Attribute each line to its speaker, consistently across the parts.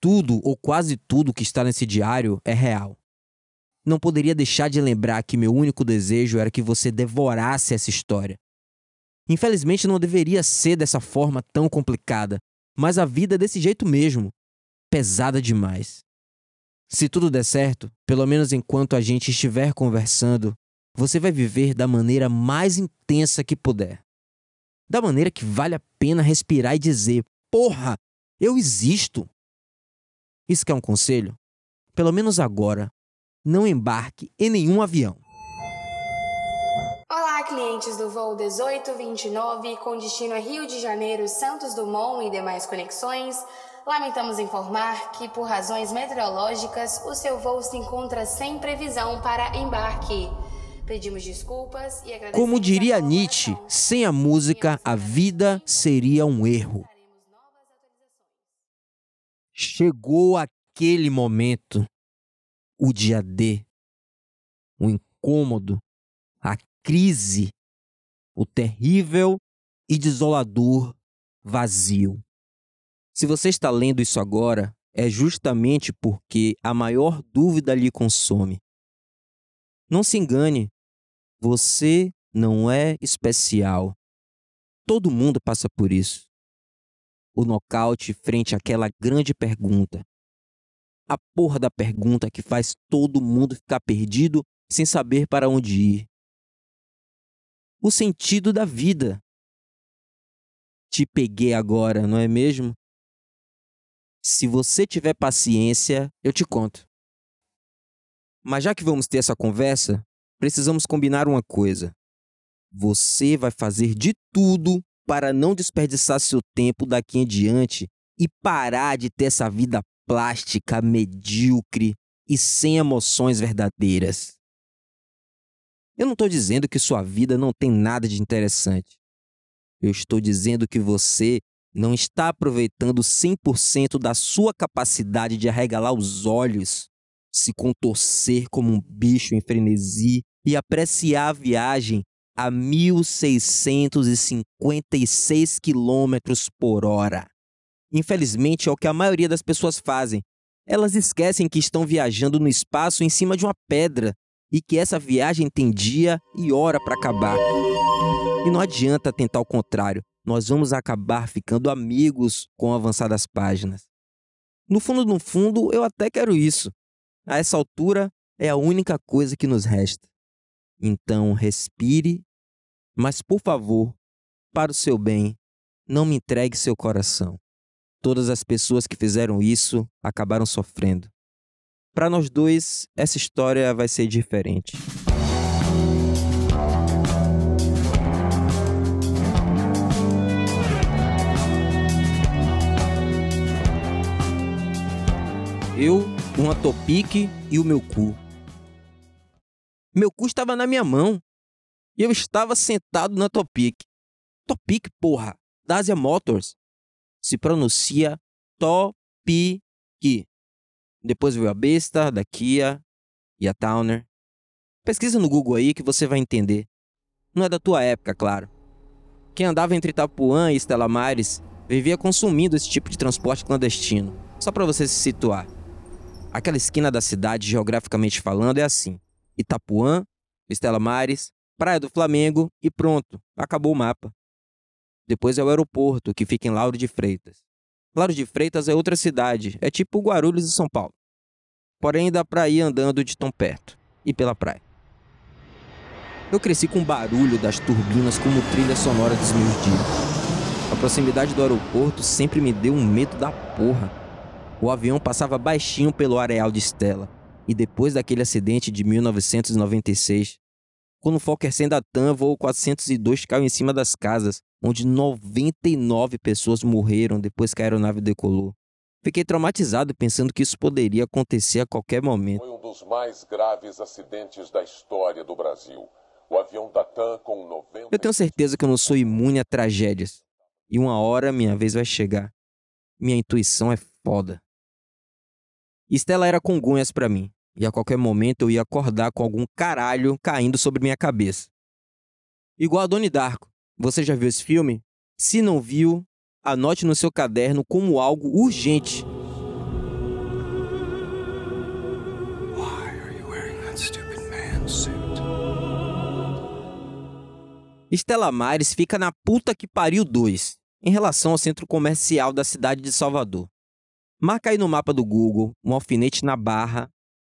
Speaker 1: tudo ou quase tudo que está nesse diário é real. Não poderia deixar de lembrar que meu único desejo era que você devorasse essa história. Infelizmente não deveria ser dessa forma tão complicada, mas a vida é desse jeito mesmo pesada demais. Se tudo der certo, pelo menos enquanto a gente estiver conversando, você vai viver da maneira mais intensa que puder. Da maneira que vale a pena respirar e dizer: Porra, eu existo. Isso quer um conselho? Pelo menos agora, não embarque em nenhum avião.
Speaker 2: Olá, clientes do voo 1829 com destino a Rio de Janeiro, Santos Dumont e demais conexões. Lamentamos informar que, por razões meteorológicas, o seu voo se encontra sem previsão para embarque. Pedimos desculpas e agradecemos.
Speaker 1: Como diria Nietzsche, sem a música, a vida seria um erro. Chegou aquele momento, o dia D, o incômodo, a crise, o terrível e desolador vazio. Se você está lendo isso agora, é justamente porque a maior dúvida lhe consome. Não se engane, você não é especial. Todo mundo passa por isso. O nocaute frente àquela grande pergunta. A porra da pergunta que faz todo mundo ficar perdido sem saber para onde ir. O sentido da vida. Te peguei agora, não é mesmo? Se você tiver paciência, eu te conto. Mas já que vamos ter essa conversa, precisamos combinar uma coisa. Você vai fazer de tudo para não desperdiçar seu tempo daqui em diante e parar de ter essa vida plástica, medíocre e sem emoções verdadeiras. Eu não estou dizendo que sua vida não tem nada de interessante. Eu estou dizendo que você não está aproveitando 100% da sua capacidade de arregalar os olhos, se contorcer como um bicho em frenesi e apreciar a viagem a 1656 km por hora. Infelizmente, é o que a maioria das pessoas fazem. Elas esquecem que estão viajando no espaço em cima de uma pedra e que essa viagem tem dia e hora para acabar. E não adianta tentar o contrário nós vamos acabar ficando amigos com o avançar das páginas. No fundo, no fundo, eu até quero isso. A essa altura, é a única coisa que nos resta. Então, respire, mas por favor, para o seu bem, não me entregue seu coração. Todas as pessoas que fizeram isso acabaram sofrendo. Para nós dois, essa história vai ser diferente. Eu, uma topique e o meu cu. Meu cu estava na minha mão. E eu estava sentado na Topic. Topic, porra, da Asia Motors. Se pronuncia Topic. Depois veio a besta, da Kia e a Towner. Pesquisa no Google aí que você vai entender. Não é da tua época, claro. Quem andava entre Itapuã e Estela Mares vivia consumindo esse tipo de transporte clandestino. Só para você se situar. Aquela esquina da cidade, geograficamente falando, é assim: Itapuã, Estela Mares, Praia do Flamengo e pronto, acabou o mapa. Depois é o aeroporto, que fica em Lauro de Freitas. Lauro de Freitas é outra cidade, é tipo Guarulhos e São Paulo. Porém, dá pra ir andando de tão perto e pela praia. Eu cresci com o barulho das turbinas como trilha sonora dos meus dias. A proximidade do aeroporto sempre me deu um medo da porra. O avião passava baixinho pelo areal de Stella, e depois daquele acidente de 1996, quando o Fokker Sendatam voou 402 caiu em cima das casas, onde 99 pessoas morreram depois que a aeronave decolou. Fiquei traumatizado pensando que isso poderia acontecer a qualquer momento.
Speaker 3: Foi um dos mais graves acidentes da história do Brasil. O avião da TAM com 90...
Speaker 1: Eu tenho certeza que eu não sou imune a tragédias. E uma hora minha vez vai chegar. Minha intuição é foda. Estela era congonhas para mim, e a qualquer momento eu ia acordar com algum caralho caindo sobre minha cabeça. Igual a Doni Darko. Você já viu esse filme? Se não viu, anote no seu caderno como algo urgente. Estela Mares fica na puta que pariu 2, em relação ao centro comercial da cidade de Salvador. Marca aí no mapa do Google um alfinete na barra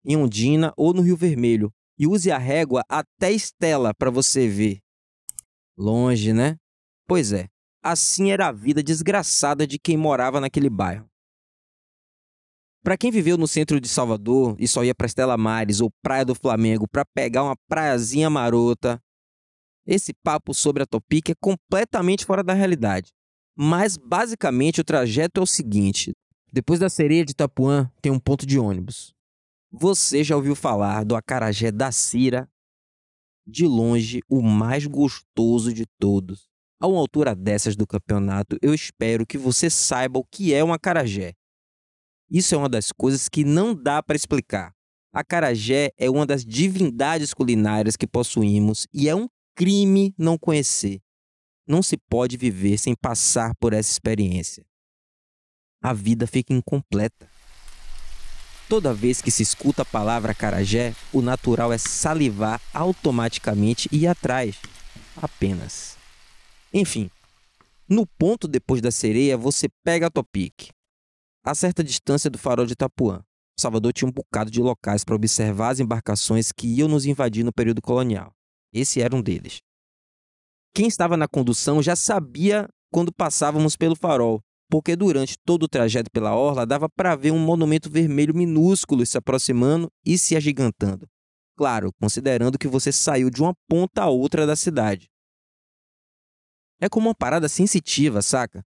Speaker 1: em Ondina ou no Rio Vermelho e use a régua até Estela para você ver. Longe, né? Pois é, assim era a vida desgraçada de quem morava naquele bairro. Para quem viveu no centro de Salvador e só ia para Estela Mares ou Praia do Flamengo para pegar uma praiazinha marota, esse papo sobre a Topic é completamente fora da realidade. Mas basicamente o trajeto é o seguinte: depois da Sereia de Itapuã tem um ponto de ônibus. Você já ouviu falar do acarajé da Cira? De longe, o mais gostoso de todos. A uma altura dessas do campeonato, eu espero que você saiba o que é um acarajé. Isso é uma das coisas que não dá para explicar. Acarajé é uma das divindades culinárias que possuímos e é um crime não conhecer. Não se pode viver sem passar por essa experiência. A vida fica incompleta. Toda vez que se escuta a palavra acarajé, o natural é salivar automaticamente e ir atrás. Apenas. Enfim, no ponto depois da sereia, você pega a Topic a certa distância do farol de Itapuã. Salvador tinha um bocado de locais para observar as embarcações que iam nos invadir no período colonial. Esse era um deles. Quem estava na condução já sabia quando passávamos pelo farol, porque durante todo o trajeto pela orla dava para ver um monumento vermelho minúsculo se aproximando e se agigantando. Claro, considerando que você saiu de uma ponta a outra da cidade. É como uma parada sensitiva, saca?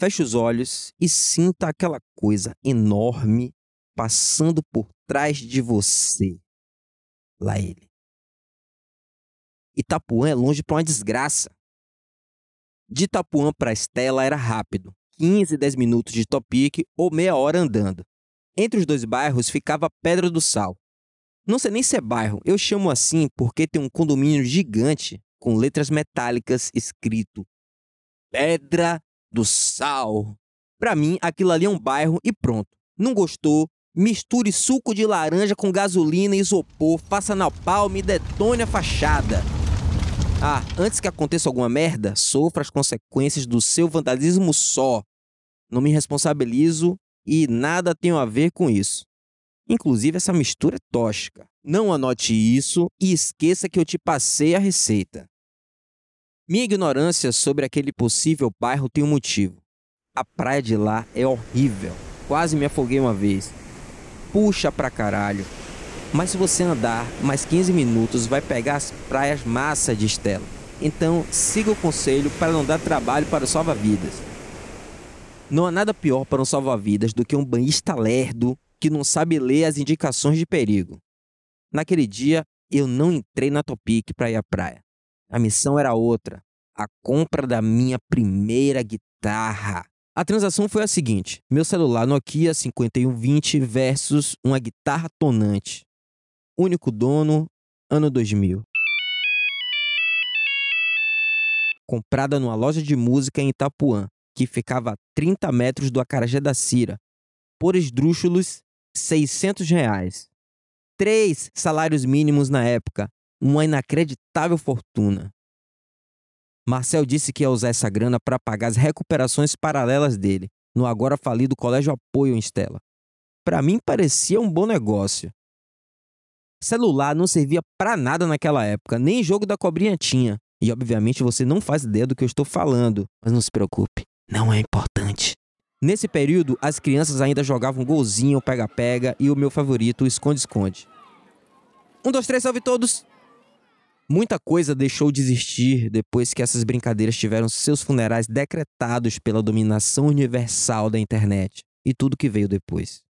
Speaker 1: Feche os olhos e sinta aquela coisa enorme passando por trás de você. Lá ele. Itapuã é longe para uma desgraça. De Itapuã para Estela era rápido, 15, 10 minutos de topique ou meia hora andando. Entre os dois bairros ficava Pedra do Sal. Não sei nem se é bairro, eu chamo assim porque tem um condomínio gigante com letras metálicas escrito Pedra do sal. Para mim, aquilo ali é um bairro e pronto. Não gostou? Misture suco de laranja com gasolina e isopor, faça na palma e detone a fachada. Ah, antes que aconteça alguma merda, sofra as consequências do seu vandalismo só. Não me responsabilizo e nada tenho a ver com isso. Inclusive, essa mistura é tóxica. Não anote isso e esqueça que eu te passei a receita. Minha ignorância sobre aquele possível bairro tem um motivo. A praia de lá é horrível. Quase me afoguei uma vez. Puxa pra caralho. Mas se você andar mais 15 minutos, vai pegar as praias massa de Estela. Então, siga o conselho para não dar trabalho para o salva-vidas. Não há nada pior para um salva-vidas do que um banhista lerdo que não sabe ler as indicações de perigo. Naquele dia, eu não entrei na Topic para ir à praia. A missão era outra: a compra da minha primeira guitarra. A transação foi a seguinte: meu celular Nokia 5120 versus uma guitarra tonante. Único dono, ano 2000. Comprada numa loja de música em Itapuã, que ficava a 30 metros do Acarajé da Cira, por esdrúxulos 600 reais. Três salários mínimos na época, uma inacreditável fortuna. Marcel disse que ia usar essa grana para pagar as recuperações paralelas dele, no agora falido Colégio Apoio em Estela. Para mim parecia um bom negócio. Celular não servia para nada naquela época, nem jogo da cobrinha tinha. E obviamente você não faz ideia do que eu estou falando, mas não se preocupe, não é importante. Nesse período, as crianças ainda jogavam golzinho, pega-pega e o meu favorito, esconde-esconde. Um, dois, três, salve todos! Muita coisa deixou de existir depois que essas brincadeiras tiveram seus funerais decretados pela dominação universal da internet e tudo que veio depois.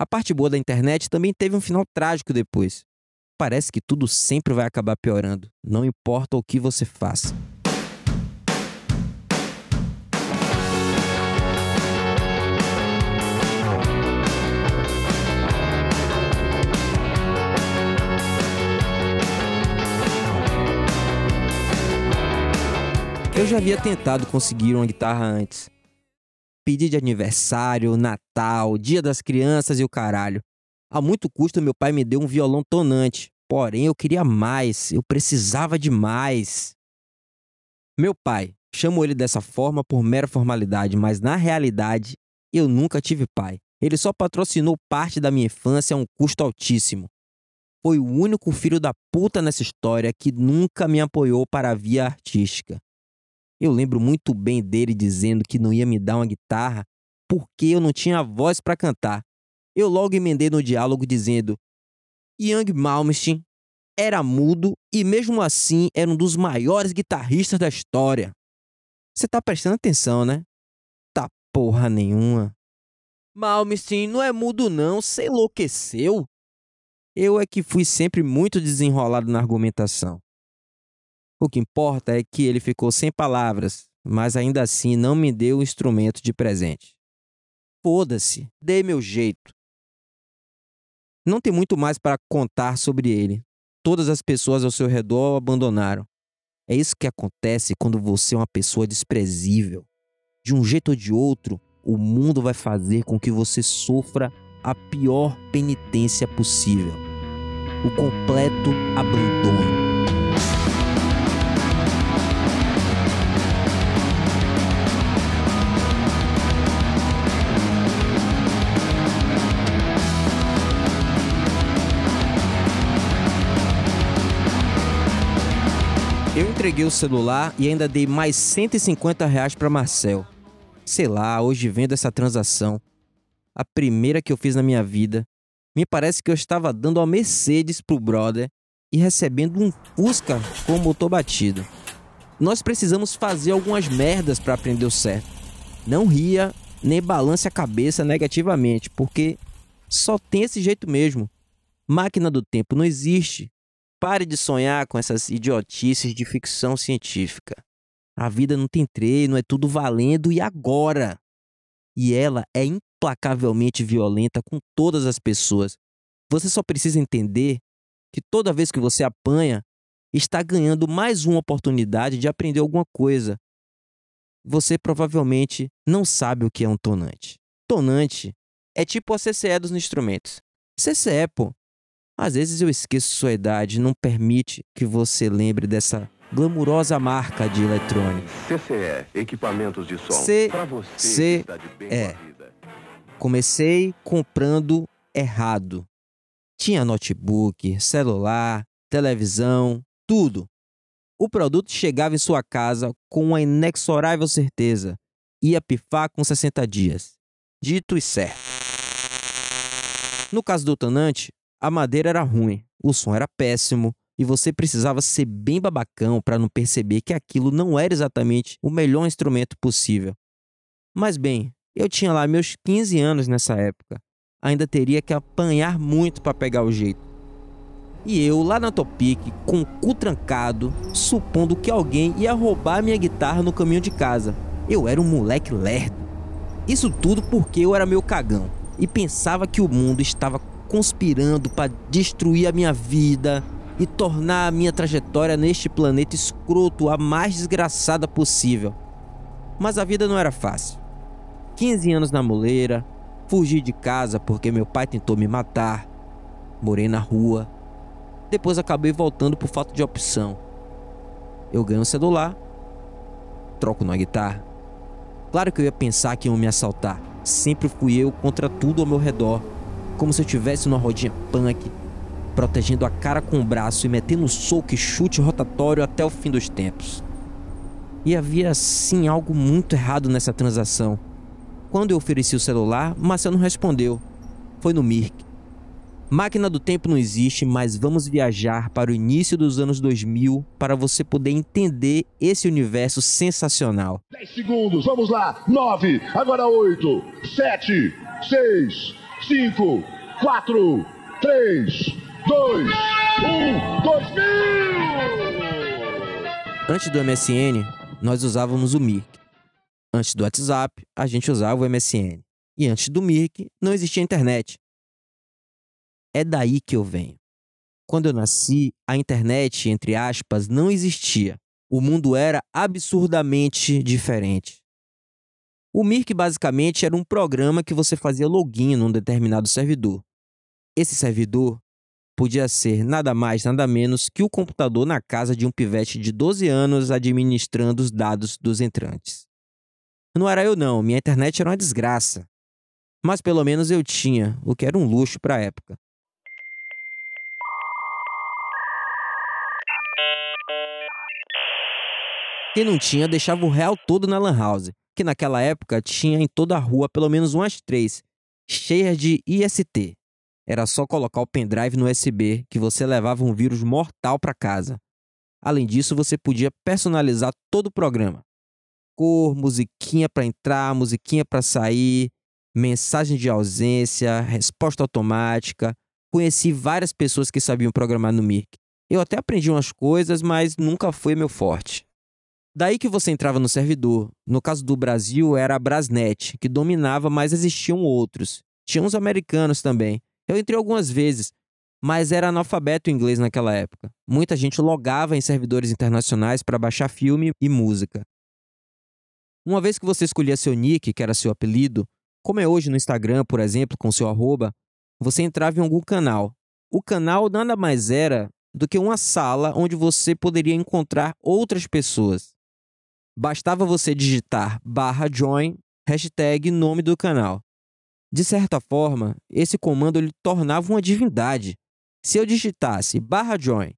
Speaker 1: A parte boa da internet também teve um final trágico depois. Parece que tudo sempre vai acabar piorando, não importa o que você faça. Eu já havia tentado conseguir uma guitarra antes. Pedi de aniversário, Natal, Dia das Crianças e o caralho. A muito custo, meu pai me deu um violão tonante. Porém, eu queria mais, eu precisava de mais. Meu pai, chamo ele dessa forma por mera formalidade, mas na realidade eu nunca tive pai. Ele só patrocinou parte da minha infância a um custo altíssimo. Foi o único filho da puta nessa história que nunca me apoiou para a via artística. Eu lembro muito bem dele dizendo que não ia me dar uma guitarra porque eu não tinha voz para cantar. Eu logo emendei no diálogo dizendo: Young Malmsteen era mudo e mesmo assim era um dos maiores guitarristas da história. Você tá prestando atenção, né? Tá porra nenhuma. Malmsteen não é mudo não, você enlouqueceu? Eu é que fui sempre muito desenrolado na argumentação. O que importa é que ele ficou sem palavras, mas ainda assim não me deu o instrumento de presente. Foda-se, dei meu jeito. Não tem muito mais para contar sobre ele. Todas as pessoas ao seu redor o abandonaram. É isso que acontece quando você é uma pessoa desprezível. De um jeito ou de outro, o mundo vai fazer com que você sofra a pior penitência possível: o completo abandono. Entreguei o celular e ainda dei mais 150 reais para Marcel. Sei lá, hoje vendo essa transação, a primeira que eu fiz na minha vida, me parece que eu estava dando a Mercedes pro brother e recebendo um Fusca com o motor batido. Nós precisamos fazer algumas merdas para aprender o certo. Não ria nem balance a cabeça negativamente, porque só tem esse jeito mesmo. Máquina do tempo não existe. Pare de sonhar com essas idiotices de ficção científica. A vida não tem treino, é tudo valendo e agora. E ela é implacavelmente violenta com todas as pessoas. Você só precisa entender que toda vez que você apanha, está ganhando mais uma oportunidade de aprender alguma coisa. Você provavelmente não sabe o que é um tonante. Tonante é tipo a CCE dos instrumentos. CCE, pô. Às vezes eu esqueço sua idade, não permite que você lembre dessa glamurosa marca de eletrônica.
Speaker 4: CCE, equipamentos de som.
Speaker 1: C
Speaker 4: Pra você
Speaker 1: C
Speaker 4: vida.
Speaker 1: Comecei comprando errado. Tinha notebook, celular, televisão, tudo. O produto chegava em sua casa com uma inexorável certeza. Ia pifar com 60 dias. Dito e certo. No caso do Tonante, a madeira era ruim, o som era péssimo e você precisava ser bem babacão para não perceber que aquilo não era exatamente o melhor instrumento possível. Mas bem, eu tinha lá meus 15 anos nessa época. Ainda teria que apanhar muito para pegar o jeito. E eu, lá na Topic, com o cu trancado, supondo que alguém ia roubar minha guitarra no caminho de casa. Eu era um moleque lerdo. Isso tudo porque eu era meu cagão e pensava que o mundo estava conspirando para destruir a minha vida e tornar a minha trajetória neste planeta escroto a mais desgraçada possível. Mas a vida não era fácil. 15 anos na moleira, fugi de casa porque meu pai tentou me matar, morei na rua. Depois acabei voltando por falta de opção. Eu ganho um celular, troco numa guitarra. Claro que eu ia pensar que iam me assaltar. Sempre fui eu contra tudo ao meu redor, como se eu tivesse numa rodinha punk, protegendo a cara com o braço e metendo soco e chute rotatório até o fim dos tempos. E havia sim algo muito errado nessa transação. Quando eu ofereci o celular, Marcel não respondeu. Foi no Mirk. Máquina do tempo não existe, mas vamos viajar para o início dos anos 2000 para você poder entender esse universo sensacional.
Speaker 5: 10 segundos, vamos lá. 9, agora 8, 7, 6, 5, 4, 3, 2, 1, 2000!
Speaker 1: Antes do MSN, nós usávamos o Mirk. Antes do WhatsApp, a gente usava o MSN. E antes do Mirk, não existia internet. É daí que eu venho. Quando eu nasci, a internet, entre aspas, não existia. O mundo era absurdamente diferente. O Mirk basicamente era um programa que você fazia login num determinado servidor. Esse servidor podia ser nada mais, nada menos que o computador na casa de um pivete de 12 anos administrando os dados dos entrantes. Não era eu não, minha internet era uma desgraça. Mas pelo menos eu tinha, o que era um luxo para a época. Quem não tinha deixava o real todo na Lan House, que naquela época tinha em toda a rua pelo menos umas três, cheias de IST. Era só colocar o pendrive no USB que você levava um vírus mortal para casa. Além disso, você podia personalizar todo o programa. Cor, musiquinha para entrar, musiquinha para sair, mensagem de ausência, resposta automática. Conheci várias pessoas que sabiam programar no Mirk. Eu até aprendi umas coisas, mas nunca foi meu forte. Daí que você entrava no servidor. No caso do Brasil, era a Brasnet, que dominava, mas existiam outros. Tinha uns americanos também. Eu entrei algumas vezes, mas era analfabeto inglês naquela época. Muita gente logava em servidores internacionais para baixar filme e música. Uma vez que você escolhia seu nick, que era seu apelido, como é hoje no Instagram, por exemplo, com seu arroba, você entrava em algum canal. O canal nada mais era do que uma sala onde você poderia encontrar outras pessoas. Bastava você digitar barra join, hashtag nome do canal. De certa forma, esse comando ele tornava uma divindade. Se eu digitasse barra join,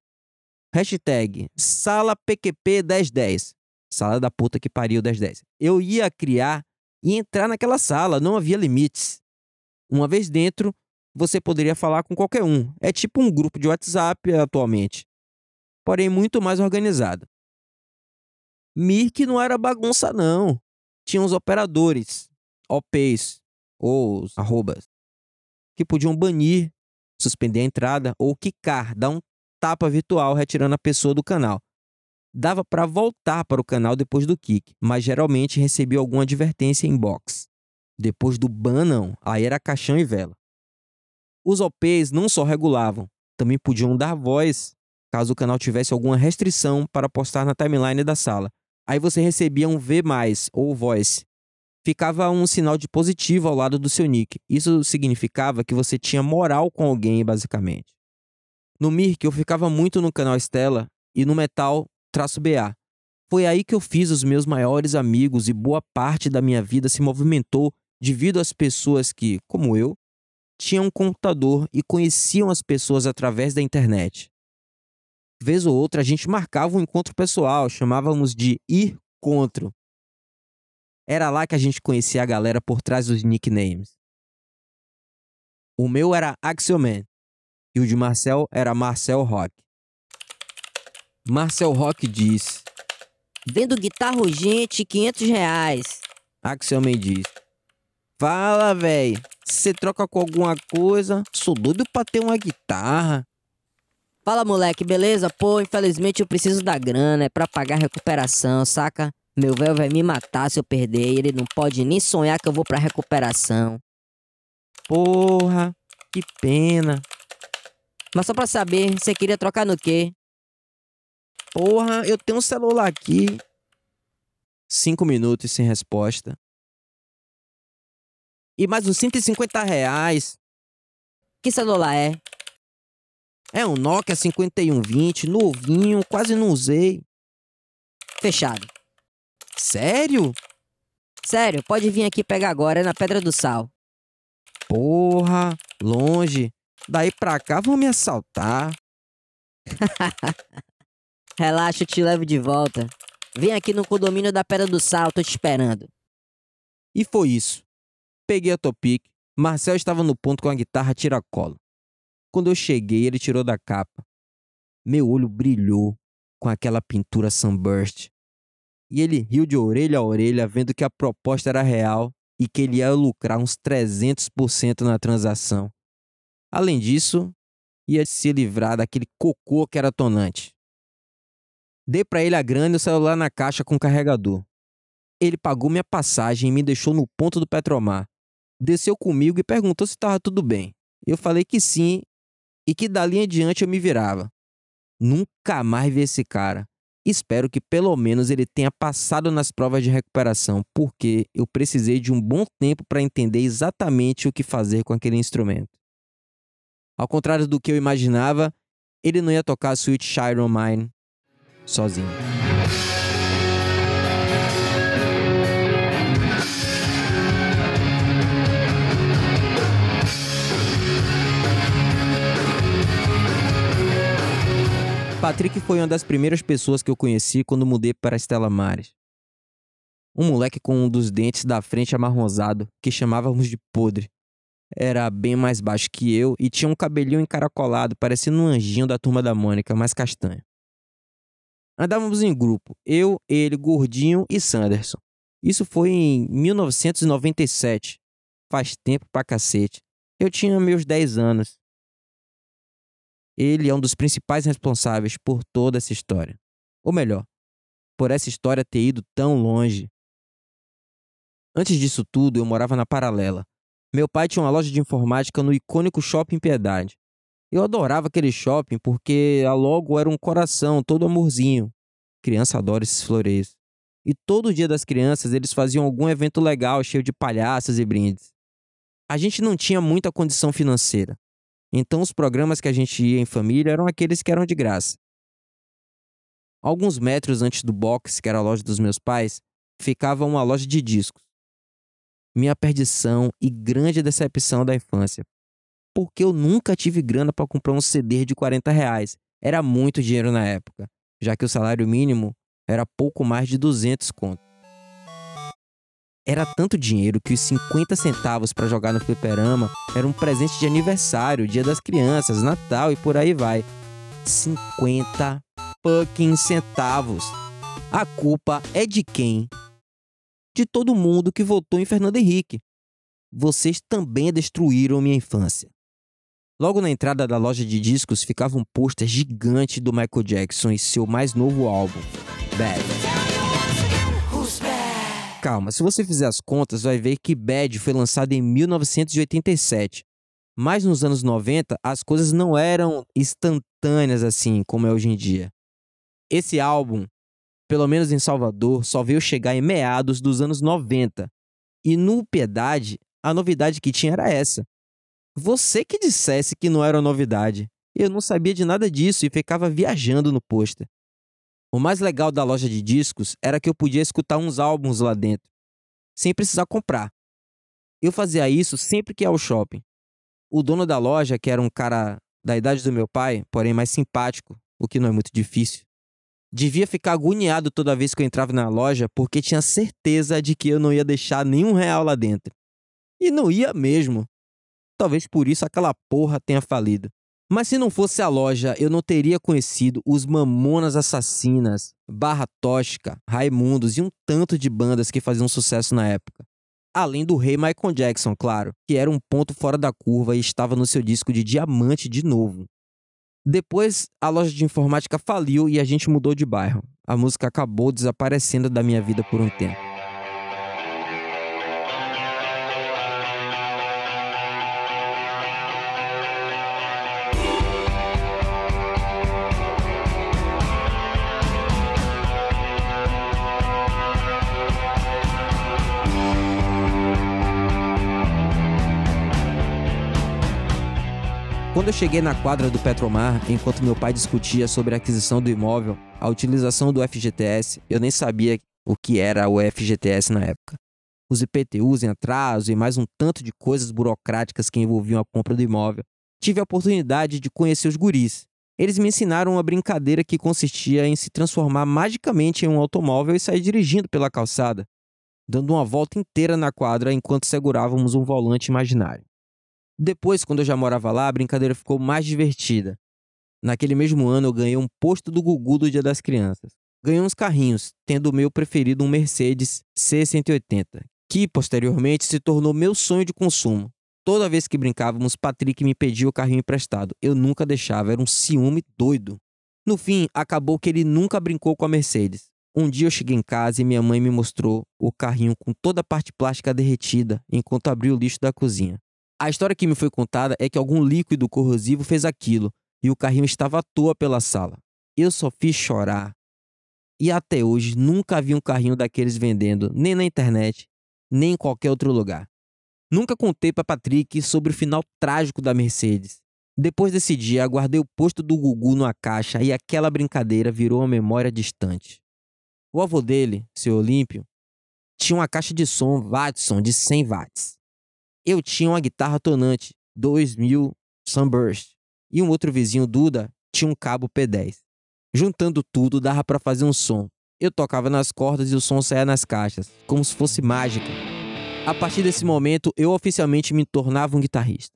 Speaker 1: hashtag sala PQP 1010, sala da puta que pariu 1010, eu ia criar e entrar naquela sala, não havia limites. Uma vez dentro, você poderia falar com qualquer um. É tipo um grupo de WhatsApp atualmente, porém muito mais organizado. Mirk não era bagunça, não. Tinha os operadores, OPs, ou arrobas, que podiam banir, suspender a entrada ou quicar, dar um tapa virtual retirando a pessoa do canal. Dava para voltar para o canal depois do kick, mas geralmente recebia alguma advertência em box. Depois do ban, não, aí era caixão e vela. Os OPs não só regulavam, também podiam dar voz caso o canal tivesse alguma restrição para postar na timeline da sala, Aí você recebia um V+, ou voice. Ficava um sinal de positivo ao lado do seu nick. Isso significava que você tinha moral com alguém, basicamente. No Mirk, eu ficava muito no canal Stella e no Metal-BA. Foi aí que eu fiz os meus maiores amigos e boa parte da minha vida se movimentou devido às pessoas que, como eu, tinham um computador e conheciam as pessoas através da internet vez ou outra, a gente marcava um encontro pessoal, chamávamos de ir contro. Era lá que a gente conhecia a galera por trás dos nicknames. O meu era Axioman e o de Marcel era Marcel Rock. Marcel Rock diz:
Speaker 6: Vendo guitarra urgente, 500 reais.
Speaker 1: Axioman diz: Fala, véi. Se você troca com alguma coisa, sou doido pra ter uma guitarra.
Speaker 6: Fala, moleque, beleza? Pô, infelizmente eu preciso da grana, é pra pagar a recuperação, saca? Meu velho vai me matar se eu perder e ele não pode nem sonhar que eu vou pra recuperação.
Speaker 1: Porra, que pena.
Speaker 6: Mas só pra saber, você queria trocar no quê?
Speaker 1: Porra, eu tenho um celular aqui. Cinco minutos sem resposta. E mais uns 150 reais.
Speaker 6: Que celular é?
Speaker 1: É um Nokia 5120, novinho, quase não usei.
Speaker 6: Fechado.
Speaker 1: Sério?
Speaker 6: Sério, pode vir aqui pegar agora, é na Pedra do Sal.
Speaker 1: Porra, longe. Daí pra cá vão me assaltar.
Speaker 6: Relaxa, eu te levo de volta. Vem aqui no condomínio da Pedra do Sal, tô te esperando.
Speaker 1: E foi isso. Peguei a Topic. Marcel estava no ponto com a guitarra tiracolo. Quando eu cheguei, ele tirou da capa. Meu olho brilhou com aquela pintura sunburst. E ele riu de orelha a orelha, vendo que a proposta era real e que ele ia lucrar uns 300% na transação. Além disso, ia se livrar daquele cocô que era tonante. Dei para ele a grana e o celular na caixa com carregador. Ele pagou minha passagem e me deixou no ponto do Petromar. Desceu comigo e perguntou se estava tudo bem. Eu falei que sim e que dali em diante eu me virava. Nunca mais vi esse cara. Espero que pelo menos ele tenha passado nas provas de recuperação, porque eu precisei de um bom tempo para entender exatamente o que fazer com aquele instrumento. Ao contrário do que eu imaginava, ele não ia tocar Sweet Child O' Mine sozinho. Patrick foi uma das primeiras pessoas que eu conheci quando mudei para Estela Mares. Um moleque com um dos dentes da frente amarronzado, que chamávamos de podre. Era bem mais baixo que eu e tinha um cabelinho encaracolado, parecendo um anjinho da turma da Mônica, mais castanho. Andávamos em grupo, eu, ele, Gordinho e Sanderson. Isso foi em 1997. Faz tempo pra cacete. Eu tinha meus 10 anos. Ele é um dos principais responsáveis por toda essa história. Ou melhor, por essa história ter ido tão longe. Antes disso tudo, eu morava na Paralela. Meu pai tinha uma loja de informática no icônico Shopping Piedade. Eu adorava aquele shopping porque a logo era um coração, todo amorzinho. Criança adora esses floreios. E todo dia das crianças eles faziam algum evento legal cheio de palhaços e brindes. A gente não tinha muita condição financeira. Então os programas que a gente ia em família eram aqueles que eram de graça. Alguns metros antes do box, que era a loja dos meus pais, ficava uma loja de discos. Minha perdição e grande decepção da infância. Porque eu nunca tive grana para comprar um CD de 40 reais. Era muito dinheiro na época, já que o salário mínimo era pouco mais de 200 conto. Era tanto dinheiro que os 50 centavos para jogar no fliperama era um presente de aniversário, dia das crianças, Natal e por aí vai. 50 fucking centavos. A culpa é de quem? De todo mundo que votou em Fernando Henrique. Vocês também destruíram minha infância. Logo na entrada da loja de discos ficava um pôster gigante do Michael Jackson e seu mais novo álbum, Bad calma, se você fizer as contas, vai ver que Bad foi lançado em 1987. Mas nos anos 90, as coisas não eram instantâneas assim como é hoje em dia. Esse álbum, pelo menos em Salvador, só veio chegar em meados dos anos 90. E no Piedade, a novidade que tinha era essa. Você que dissesse que não era novidade. Eu não sabia de nada disso e ficava viajando no pôster. O mais legal da loja de discos era que eu podia escutar uns álbuns lá dentro, sem precisar comprar. Eu fazia isso sempre que ia ao shopping. O dono da loja, que era um cara da idade do meu pai, porém mais simpático, o que não é muito difícil, devia ficar agoniado toda vez que eu entrava na loja porque tinha certeza de que eu não ia deixar nenhum real lá dentro. E não ia mesmo. Talvez por isso aquela porra tenha falido. Mas se não fosse a loja, eu não teria conhecido os Mamonas Assassinas, Barra Tóxica, Raimundos e um tanto de bandas que faziam sucesso na época. Além do rei Michael Jackson, claro, que era um ponto fora da curva e estava no seu disco de diamante de novo. Depois, a loja de informática faliu e a gente mudou de bairro. A música acabou desaparecendo da minha vida por um tempo. Quando eu cheguei na quadra do Petromar, enquanto meu pai discutia sobre a aquisição do imóvel, a utilização do FGTS, eu nem sabia o que era o FGTS na época. Os IPTUs em atraso e mais um tanto de coisas burocráticas que envolviam a compra do imóvel. Tive a oportunidade de conhecer os guris. Eles me ensinaram uma brincadeira que consistia em se transformar magicamente em um automóvel e sair dirigindo pela calçada, dando uma volta inteira na quadra enquanto segurávamos um volante imaginário. Depois, quando eu já morava lá, a brincadeira ficou mais divertida. Naquele mesmo ano, eu ganhei um posto do Gugu do Dia das Crianças. Ganhei uns carrinhos, tendo o meu preferido um Mercedes C180, que posteriormente se tornou meu sonho de consumo. Toda vez que brincávamos, Patrick me pedia o carrinho emprestado. Eu nunca deixava, era um ciúme doido. No fim, acabou que ele nunca brincou com a Mercedes. Um dia eu cheguei em casa e minha mãe me mostrou o carrinho com toda a parte plástica derretida enquanto abria o lixo da cozinha. A história que me foi contada é que algum líquido corrosivo fez aquilo e o carrinho estava à toa pela sala. Eu só fiz chorar. E até hoje nunca vi um carrinho daqueles vendendo, nem na internet, nem em qualquer outro lugar. Nunca contei para Patrick sobre o final trágico da Mercedes. Depois desse dia, aguardei o posto do Gugu numa caixa e aquela brincadeira virou uma memória distante. O avô dele, seu Olímpio, tinha uma caixa de som Watson de 100 watts. Eu tinha uma guitarra tonante 2000 Sunburst e um outro vizinho, Duda, tinha um cabo P10. Juntando tudo, dava para fazer um som. Eu tocava nas cordas e o som saía nas caixas, como se fosse mágica. A partir desse momento, eu oficialmente me tornava um guitarrista.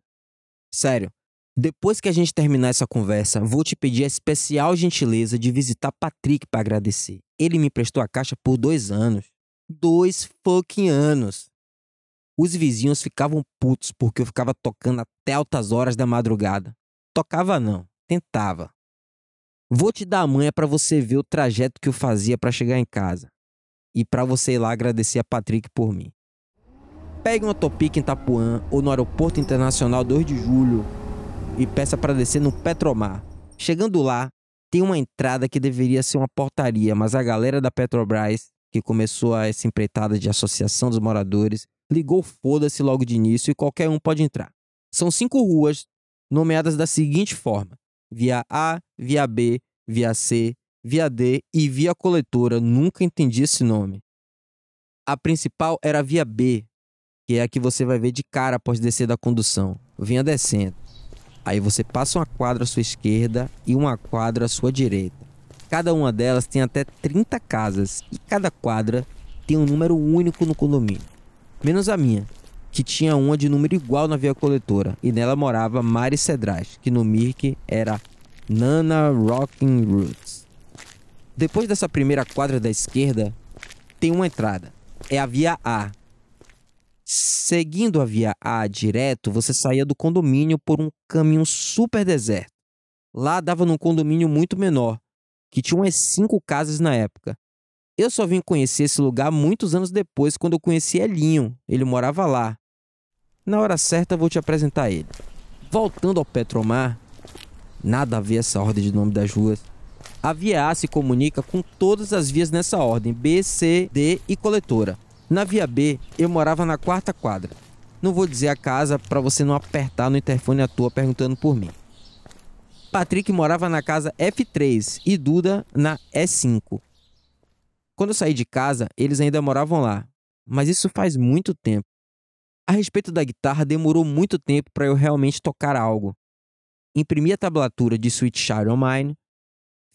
Speaker 1: Sério, depois que a gente terminar essa conversa, vou te pedir a especial gentileza de visitar Patrick para agradecer. Ele me prestou a caixa por dois anos. Dois fucking anos. Os vizinhos ficavam putos porque eu ficava tocando até altas horas da madrugada. Tocava não, tentava. Vou te dar a manha para você ver o trajeto que eu fazia para chegar em casa. E para você ir lá agradecer a Patrick por mim. Pegue uma Topic em Itapuã ou no Aeroporto Internacional 2 de Julho e peça para descer no Petromar. Chegando lá, tem uma entrada que deveria ser uma portaria, mas a galera da Petrobras, que começou essa empreitada de associação dos moradores, ligou foda-se logo de início e qualquer um pode entrar. São cinco ruas, nomeadas da seguinte forma: via A, via B, via C, via D e via coletora. Nunca entendi esse nome. A principal era a via B, que é a que você vai ver de cara após descer da condução. Vinha descendo. Aí você passa uma quadra à sua esquerda e uma quadra à sua direita. Cada uma delas tem até 30 casas e cada quadra tem um número único no condomínio. Menos a minha, que tinha uma de número igual na via coletora, e nela morava Mari Cedrais, que no Mirk era Nana Rocking Roots. Depois dessa primeira quadra da esquerda, tem uma entrada. É a via A. Seguindo a via A direto, você saía do condomínio por um caminho super deserto. Lá dava num condomínio muito menor, que tinha umas cinco casas na época. Eu só vim conhecer esse lugar muitos anos depois, quando eu conheci Elinho. Ele morava lá. Na hora certa, vou te apresentar ele. Voltando ao Petromar, nada a ver essa ordem de nome das ruas. A via A se comunica com todas as vias nessa ordem: B, C, D e coletora. Na via B, eu morava na quarta quadra. Não vou dizer a casa para você não apertar no interfone à toa perguntando por mim. Patrick morava na casa F3 e Duda na E5. Quando eu saí de casa, eles ainda moravam lá, mas isso faz muito tempo. A respeito da guitarra, demorou muito tempo para eu realmente tocar algo. Imprimi a tablatura de Sweet of Mine,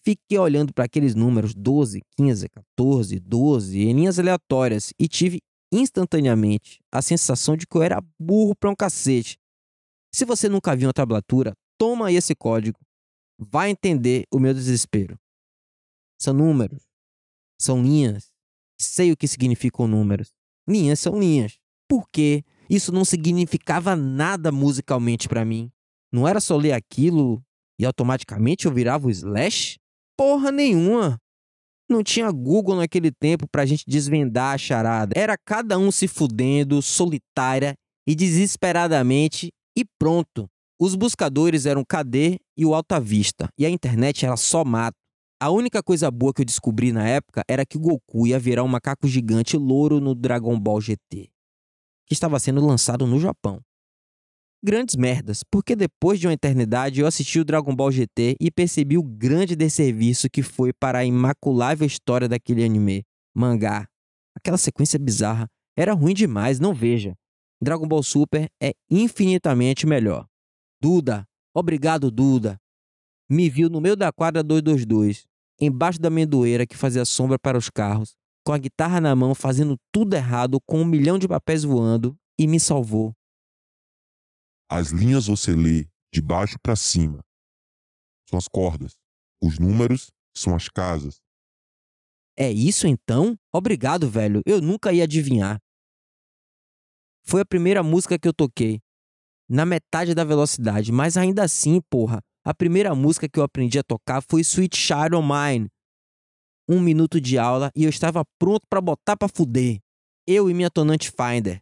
Speaker 1: fiquei olhando para aqueles números 12, 15, 14, 12 em linhas aleatórias e tive instantaneamente a sensação de que eu era burro para um cacete. Se você nunca viu uma tablatura, toma aí esse código, vai entender o meu desespero. São números, são linhas. Sei o que significam números. Linhas são linhas. Por quê? Isso não significava nada musicalmente para mim. Não era só ler aquilo e automaticamente eu virava o slash? Porra nenhuma. Não tinha Google naquele tempo pra gente desvendar a charada. Era cada um se fudendo, solitária e desesperadamente e pronto. Os buscadores eram KD e o Alta Vista, e a internet era só mato. A única coisa boa que eu descobri na época era que Goku ia virar um macaco gigante louro no Dragon Ball GT, que estava sendo lançado no Japão. Grandes merdas, porque depois de uma eternidade eu assisti o Dragon Ball GT e percebi o grande desserviço que foi para a imaculável história daquele anime, mangá. Aquela sequência bizarra era ruim demais, não veja. Dragon Ball Super é infinitamente melhor. Duda, obrigado Duda. Me viu no meio da quadra 222 embaixo da amendoeira que fazia sombra para os carros, com a guitarra na mão, fazendo tudo errado, com um milhão de papéis voando, e me salvou.
Speaker 5: As linhas você lê de baixo para cima. São as cordas. Os números são as casas.
Speaker 1: É isso então? Obrigado, velho. Eu nunca ia adivinhar. Foi a primeira música que eu toquei. Na metade da velocidade, mas ainda assim, porra, a primeira música que eu aprendi a tocar foi Sweet of Mine. Um minuto de aula e eu estava pronto para botar para fuder. Eu e minha tonante Finder.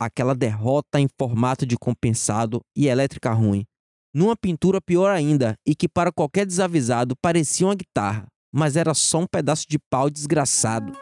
Speaker 1: Aquela derrota em formato de compensado e elétrica ruim. Numa pintura pior ainda e que para qualquer desavisado parecia uma guitarra, mas era só um pedaço de pau desgraçado.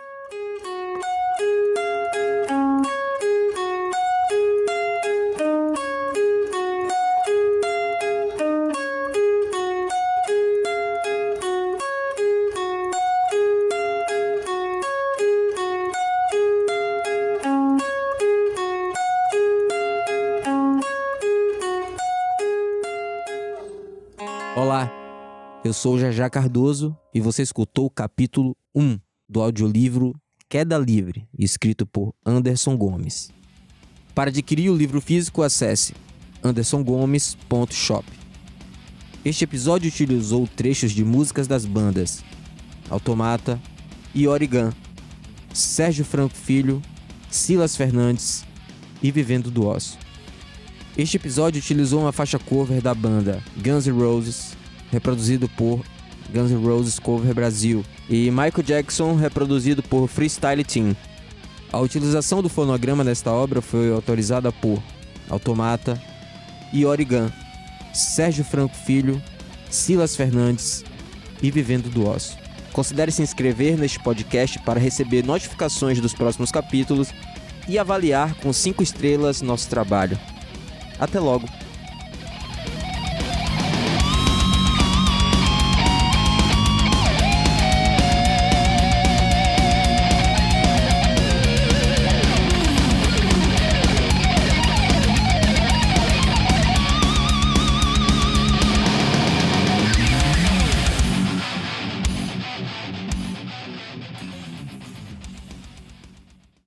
Speaker 1: Eu sou Jajá Cardoso e você escutou o capítulo 1 do audiolivro Queda Livre, escrito por Anderson Gomes. Para adquirir o livro físico, acesse andersongomes.shop. Este episódio utilizou trechos de músicas das bandas Automata e Origan, Sérgio Franco Filho, Silas Fernandes e Vivendo do Osso. Este episódio utilizou uma faixa cover da banda Guns N' Roses, reproduzido por Guns N' Roses Cover Brasil, e Michael Jackson, reproduzido por Freestyle Team. A utilização do fonograma nesta obra foi autorizada por Automata e Origan, Sérgio Franco Filho, Silas Fernandes e Vivendo do Osso. Considere se inscrever neste podcast para receber notificações dos próximos capítulos e avaliar com 5 estrelas nosso trabalho. Até logo!